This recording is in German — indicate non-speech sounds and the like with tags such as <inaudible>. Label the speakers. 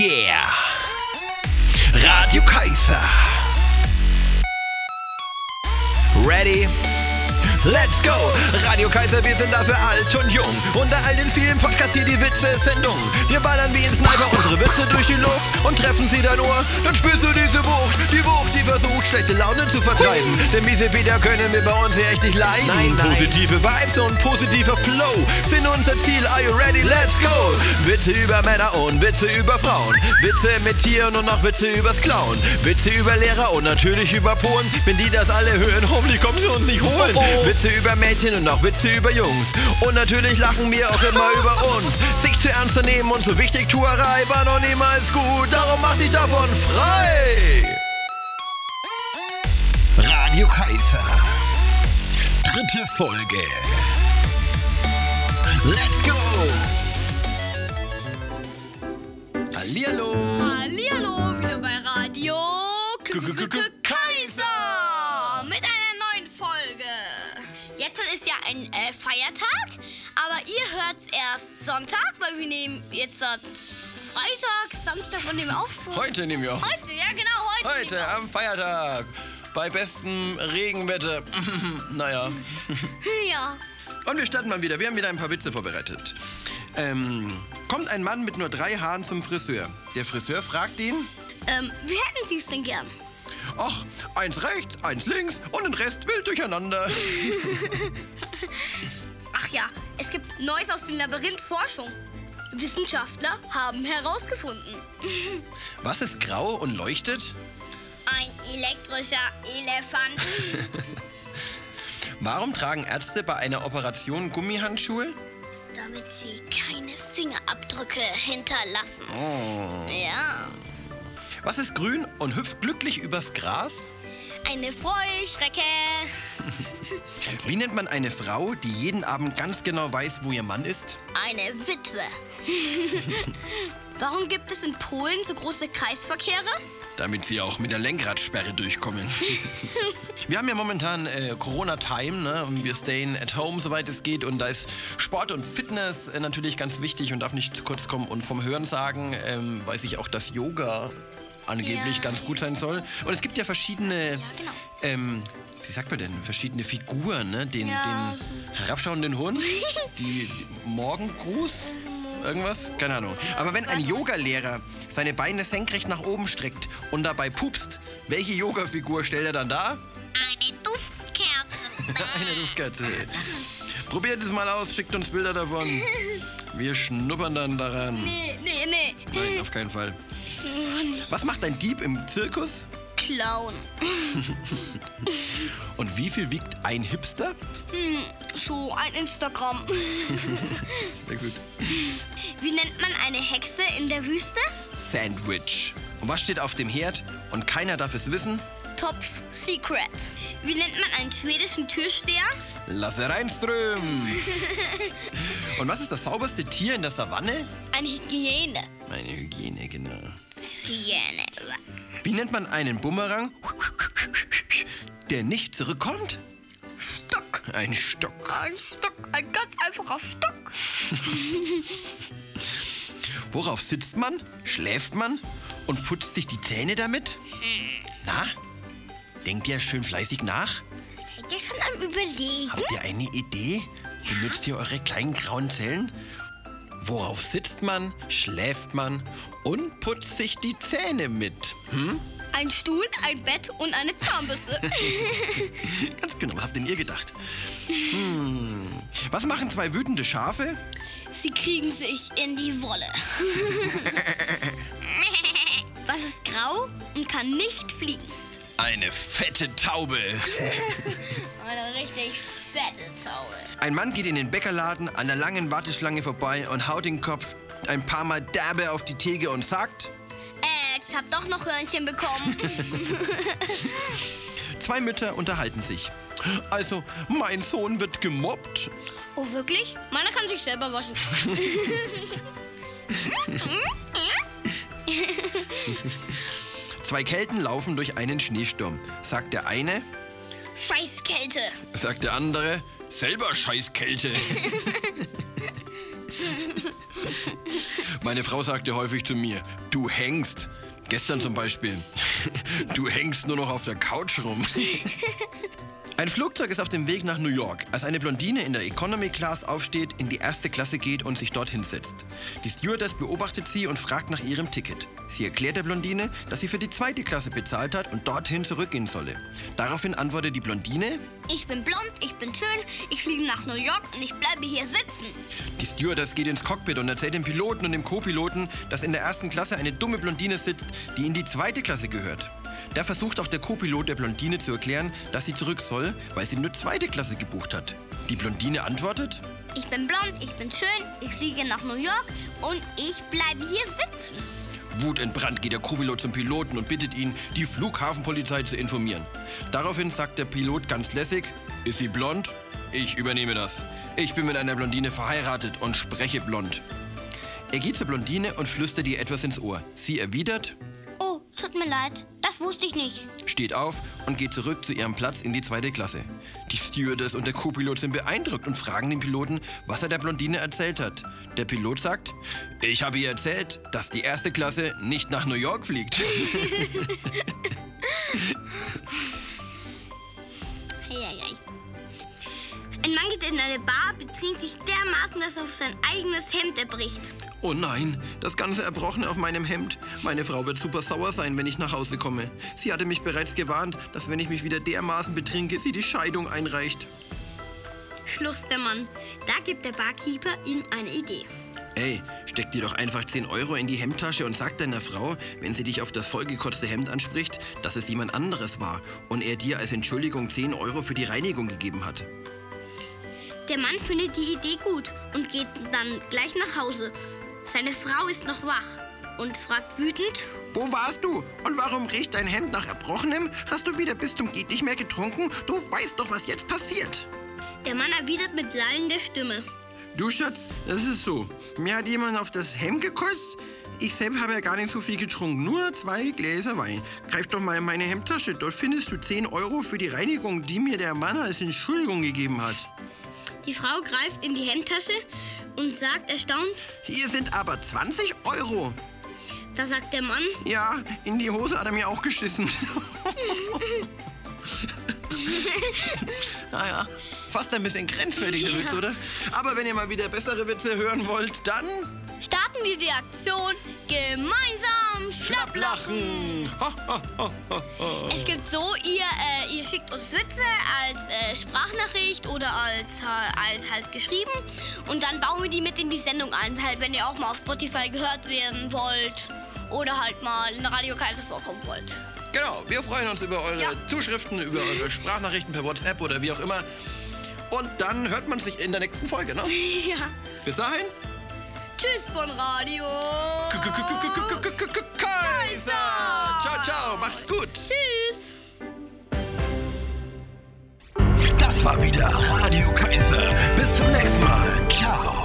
Speaker 1: Yeah! Radio Kaiser. Ready? Let's go! Radio Kaiser, wir sind dafür alt und jung. Unter all den vielen Podcasts hier die Witze-Sendung. Wir ballern wie ein Sniper unsere Witze durch und treffen sie dein Ohr. Dann spürst du diese Wucht, die Wucht, die versucht, schlechte Laune zu vertreiben. Denn miese Peter können wir bei uns hier echt nicht leiden.
Speaker 2: Nein, nein.
Speaker 1: Positive Vibes und positiver Flow sind unser Ziel. Are you ready? Let's go! Witze über Männer und Witze über Frauen. Witze mit Tieren und noch Witze übers Klauen. Witze über Lehrer und natürlich über Polen. Wenn die das alle hören, hoffentlich kommen sie uns nicht holen.
Speaker 2: Oh, oh.
Speaker 1: Witze über Mädchen und noch Witze über Jungs. Und natürlich lachen wir auch immer über uns. Sich zu ernst zu nehmen und so wichtig Tuerei war noch niemals gut. Darum mach dich davon frei. Radio Kaiser. Dritte Folge. Let's go. Hallihallo.
Speaker 3: Hallihallo, wieder bei Radio K
Speaker 1: K- K-
Speaker 3: Kaiser mit einer neuen Folge. Jetzt ist ja ein äh, Feiertag, ihr hört's erst Sonntag, weil wir nehmen jetzt Freitag, Samstag und nehmen auf.
Speaker 1: Heute nehmen wir auf.
Speaker 3: Heute, ja genau, heute.
Speaker 1: Heute am Feiertag. Bei bestem Regenwetter. <laughs> naja.
Speaker 3: Ja.
Speaker 1: Und wir starten mal wieder. Wir haben wieder ein paar Witze vorbereitet. Ähm, kommt ein Mann mit nur drei Haaren zum Friseur. Der Friseur fragt ihn,
Speaker 3: Ähm, wie hätten Sie es denn gern?
Speaker 1: ach, eins rechts, eins links und den Rest wild durcheinander. <laughs> <laughs>
Speaker 3: Ach ja, es gibt Neues aus dem Labyrinth Forschung. Wissenschaftler haben herausgefunden. <laughs>
Speaker 1: Was ist grau und leuchtet?
Speaker 3: Ein elektrischer Elefant. <laughs>
Speaker 1: Warum tragen Ärzte bei einer Operation Gummihandschuhe?
Speaker 3: damit sie keine Fingerabdrücke hinterlassen.
Speaker 1: Oh.
Speaker 3: Ja.
Speaker 1: Was ist grün und hüpft glücklich übers Gras?
Speaker 3: Eine Freuschrecke. <laughs>
Speaker 1: Wie nennt man eine Frau, die jeden Abend ganz genau weiß, wo ihr Mann ist?
Speaker 3: Eine Witwe. <laughs> Warum gibt es in Polen so große Kreisverkehre?
Speaker 1: Damit sie auch mit der Lenkradsperre durchkommen. <laughs> wir haben ja momentan äh, Corona-Time, ne? Und wir stayen at home, soweit es geht. Und da ist Sport und Fitness äh, natürlich ganz wichtig und darf nicht zu kurz kommen. Und vom Hören sagen ähm, weiß ich auch, dass Yoga angeblich
Speaker 3: Ja.
Speaker 1: ganz gut sein soll. Und es gibt ja verschiedene,
Speaker 3: genau.
Speaker 1: ähm, wie sagt man denn, verschiedene Figuren, ne? Den,
Speaker 3: Ja.
Speaker 1: den herabschauenden Hund, <laughs> die, Morgengruß, irgendwas, keine Ahnung. Aber wenn ein Yogalehrer seine Beine senkrecht nach oben streckt und dabei pupst, welche Yoga-Figur stellt er dann da?
Speaker 3: Eine Duftkerze. <laughs>
Speaker 1: Eine Duftkerze. Probiert es mal aus, schickt uns Bilder davon. <laughs> Wir schnuppern dann daran.
Speaker 3: nee, nee, nee.
Speaker 1: Nein, auf keinen Fall. Was macht ein Dieb im Zirkus?
Speaker 3: Clown. <laughs>
Speaker 1: Und wie viel wiegt ein Hipster?
Speaker 3: So ein Instagram. <laughs>
Speaker 1: Sehr gut.
Speaker 3: Wie nennt man eine Hexe in der Wüste?
Speaker 1: Sandwich. Und was steht auf dem Herd? Und keiner darf es wissen?
Speaker 3: Topf Secret. Wie nennt man einen schwedischen Türsteher?
Speaker 1: Lasse reinströmen. <laughs> Und was ist das sauberste Tier in der Savanne?
Speaker 3: Eine Hygiene.
Speaker 1: Meine Hygiene, genau.
Speaker 3: Hygiene.
Speaker 1: Wie nennt man einen Bumerang, der nicht zurückkommt?
Speaker 3: Stock.
Speaker 1: Ein Stock.
Speaker 3: Ein Stock. Ein ganz einfacher Stock. <laughs>
Speaker 1: Worauf sitzt man, schläft man und putzt sich die Zähne damit? Na? Denkt ihr schön fleißig nach?
Speaker 3: Seid ihr schon am Überlegen?
Speaker 1: Habt ihr eine Idee? Benutzt ihr eure kleinen grauen Zellen? Worauf sitzt man, schläft man und putzt sich die Zähne mit? Hm?
Speaker 3: Ein Stuhl, ein Bett und eine Zahnbürste. <laughs>
Speaker 1: Ganz genau, was habt denn ihr gedacht? Hm. Was machen zwei wütende Schafe?
Speaker 3: Sie kriegen sich in die Wolle. <laughs> Was ist grau und kann nicht fliegen?
Speaker 1: Eine fette Taube. <laughs>
Speaker 3: Eine richtig fette Taube.
Speaker 1: Ein Mann geht in den Bäckerladen an der langen Warteschlange vorbei und haut den Kopf ein paar Mal derbe auf die Theke und sagt,
Speaker 3: Äh, ich hab doch noch Hörnchen bekommen. <laughs>
Speaker 1: zwei Mütter unterhalten sich. Also, mein Sohn wird gemobbt.
Speaker 3: oh, wirklich? Meiner kann sich selber waschen.
Speaker 1: Zwei Kelten laufen durch einen Schneesturm. Sagt der eine,
Speaker 3: Scheißkälte.
Speaker 1: sagt der andere, selber Scheißkälte. Meine Frau sagte häufig zu mir, du hängst. Gestern zum Beispiel, du hängst nur noch auf der Couch rum. Ein Flugzeug ist auf dem Weg nach New York, als eine Blondine in der Economy Class aufsteht, in die erste Klasse geht und sich dort hinsetzt. Die Stewardess beobachtet sie und fragt nach ihrem Ticket. Sie erklärt der Blondine, dass sie für die zweite Klasse bezahlt hat und dorthin zurückgehen solle. Daraufhin antwortet die Blondine,
Speaker 3: Ich bin blond, ich bin schön, ich fliege nach New York und ich bleibe hier sitzen.
Speaker 1: Die Stewardess geht ins Cockpit und erzählt dem Piloten und dem Co-Piloten, dass in der ersten Klasse eine dumme Blondine sitzt, die in die zweite Klasse gehört. Da versucht auch der Co-Pilot der Blondine zu erklären, dass sie zurück soll, weil sie nur zweite Klasse gebucht hat. Die Blondine antwortet,
Speaker 3: Ich bin blond, ich bin schön, ich fliege nach New York und ich bleibe hier sitzen.
Speaker 1: Wutentbrannt geht der Co-Pilot zum Piloten und bittet ihn, die Flughafenpolizei zu informieren. Daraufhin sagt der Pilot ganz lässig, ist sie blond? Ich übernehme das. Ich bin mit einer Blondine verheiratet und spreche blond. Er geht zur Blondine und flüstert ihr etwas ins Ohr. Sie erwidert,
Speaker 3: Oh, tut mir leid, das wusste ich nicht.
Speaker 1: steht auf und geht zurück zu ihrem Platz in die zweite Klasse. Die Stewardess und der Co-Pilot sind beeindruckt und fragen den Piloten, was er der Blondine erzählt hat. Der Pilot sagt, ich habe ihr erzählt, dass die erste Klasse nicht nach New York fliegt. <laughs>
Speaker 3: Ein Mann geht in eine Bar, betrinkt sich dermaßen, dass er auf sein eigenes Hemd erbricht.
Speaker 1: Oh nein, das ganze Erbrochene auf meinem Hemd. Meine Frau wird super sauer sein, wenn ich nach Hause komme. Sie hatte mich bereits gewarnt, dass wenn ich mich wieder dermaßen betrinke, sie die Scheidung einreicht.
Speaker 3: Schluss der Mann. Da gibt der Barkeeper ihm eine Idee.
Speaker 1: Ey, steck dir doch einfach 10 Euro in die Hemdtasche und sag deiner Frau, wenn sie dich auf das vollgekotzte Hemd anspricht, dass es jemand anderes war und er dir als Entschuldigung 10 Euro für die Reinigung gegeben hat.
Speaker 3: Der Mann findet die Idee gut und geht dann gleich nach Hause. Seine Frau ist noch wach und fragt wütend,
Speaker 1: Wo warst du? Und warum riecht dein Hemd nach Erbrochenem? Hast du wieder bis zum Geht nicht mehr getrunken? Du weißt doch, was jetzt passiert.
Speaker 3: der Mann erwidert mit lallender Stimme.
Speaker 1: Du Schatz, das ist so. Mir hat jemand auf das Hemd gekotzt. Ich selbst habe ja gar nicht so viel getrunken, nur zwei Gläser Wein. Greif doch mal in meine Hemdtasche. Dort findest du 10 Euro für die Reinigung, die mir der Mann als Entschuldigung gegeben hat.
Speaker 3: Die Frau greift in die Hemdtasche und sagt erstaunt,
Speaker 1: Hier sind aber 20 Euro.
Speaker 3: da sagt der Mann,
Speaker 1: Ja, in die Hose hat er mir auch geschissen. <laughs> naja, fast ein bisschen grenzwertig, der
Speaker 3: Ja.
Speaker 1: Witz, oder? Aber wenn ihr mal wieder bessere Witze hören wollt, dann
Speaker 3: wir die Aktion gemeinsam Schnapplachen. Es gibt so, ihr, äh, ihr schickt uns Witze als äh, Sprachnachricht oder als, äh, als halt geschrieben und dann bauen wir die mit in die Sendung ein, halt wenn ihr auch mal auf Spotify gehört werden wollt oder halt mal in der Radio Kaiser vorkommen wollt.
Speaker 1: Genau, wir freuen uns über eure
Speaker 3: Ja.
Speaker 1: Zuschriften, über eure Sprachnachrichten per WhatsApp oder wie auch immer. Und dann hört man sich in der nächsten Folge, ne? <laughs>
Speaker 3: ja.
Speaker 1: Bis dahin.
Speaker 3: Tschüss von Radio
Speaker 1: Kaiser. Ciao, ciao, macht's gut.
Speaker 3: Tschüss.
Speaker 1: Das war wieder Radio Kaiser. Bis zum nächsten Mal. Ciao.